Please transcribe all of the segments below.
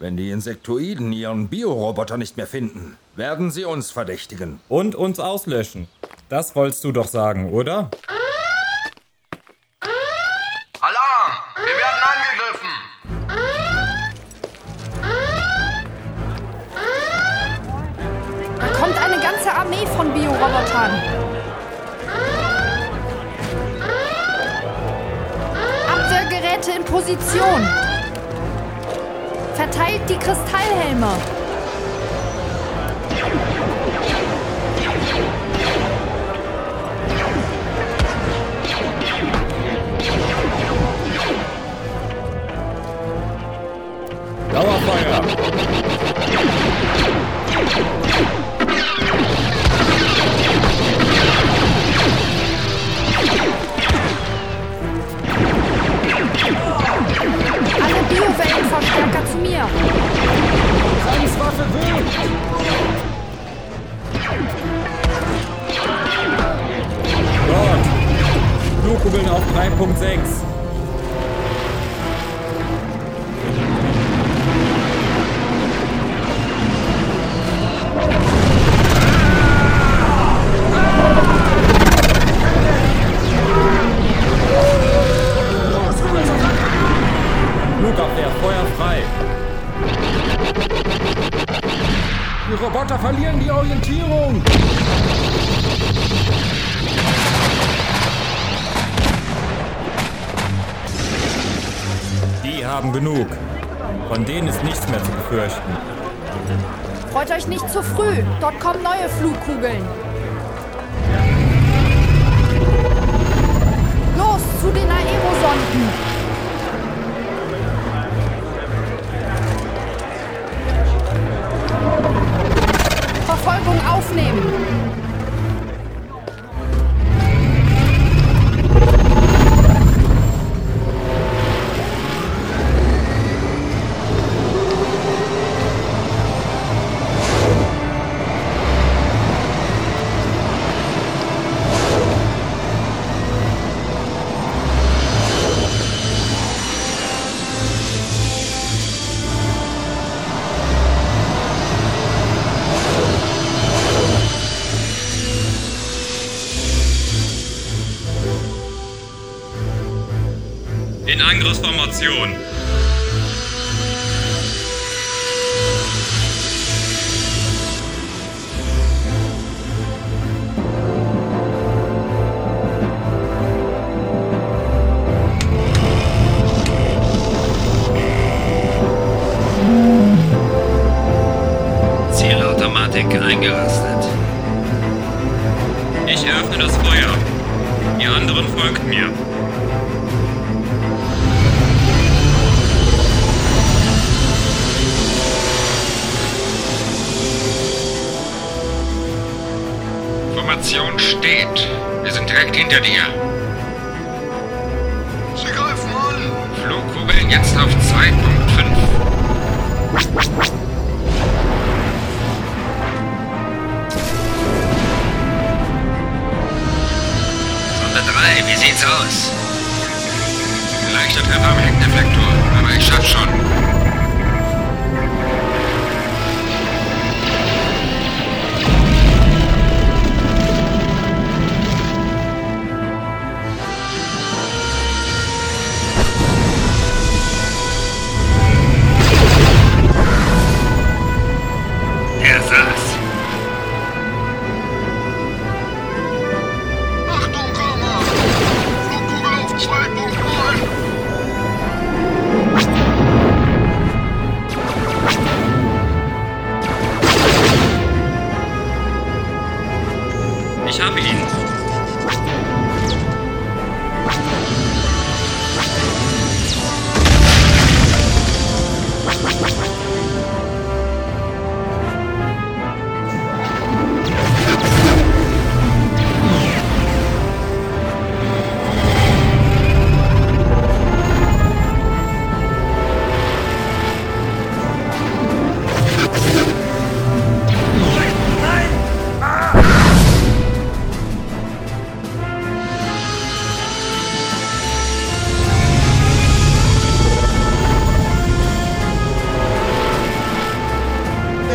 Wenn die Insektoiden ihren Bioroboter nicht mehr finden, werden sie uns verdächtigen. Und uns auslöschen. Das wolltest du doch sagen, oder? Alarm! Wir werden angegriffen! Da kommt eine ganze Armee von Biorobotern. Abwehrgeräte in Position. Verteilt die Kristallhelme. Bremswaffe wirkt! Dort! Flugkugeln auf 3.6. Die Roboter verlieren die Orientierung! Die haben genug. Von denen ist nichts mehr zu befürchten. Freut euch nicht zu früh. Dort kommen neue Flugkugeln. Los zu den Aerosonden. In Angriffsformation. Zielautomatik eingerastet. Ich eröffne das Feuer. Die anderen folgt mir. Steht. Wir sind direkt hinter dir. Sie greifen an. Flugkugeln jetzt auf 2.5. Sonde 3, wie sieht's aus? Leichter Treffer am Heckdeflektor, aber ich schaff schon.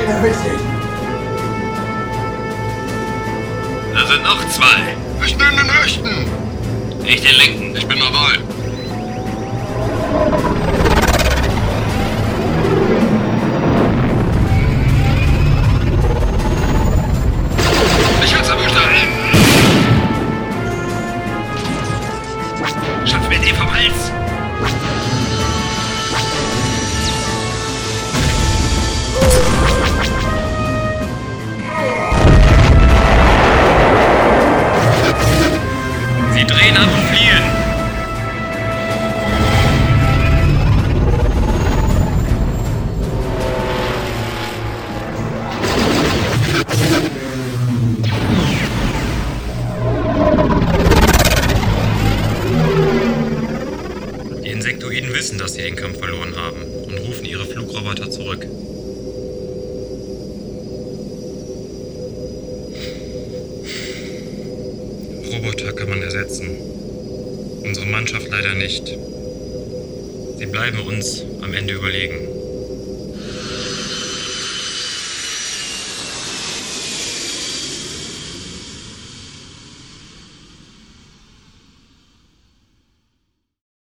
Erwischen. Da sind noch zwei. Ich bin den Rechten. Ich den linken. Ich bin dabei. Drehen ab und fliehen. Die Insektoiden wissen, dass sie den Kampf verloren Roboter kann man ersetzen. Unsere Mannschaft leider nicht. Sie bleiben uns am Ende überlegen.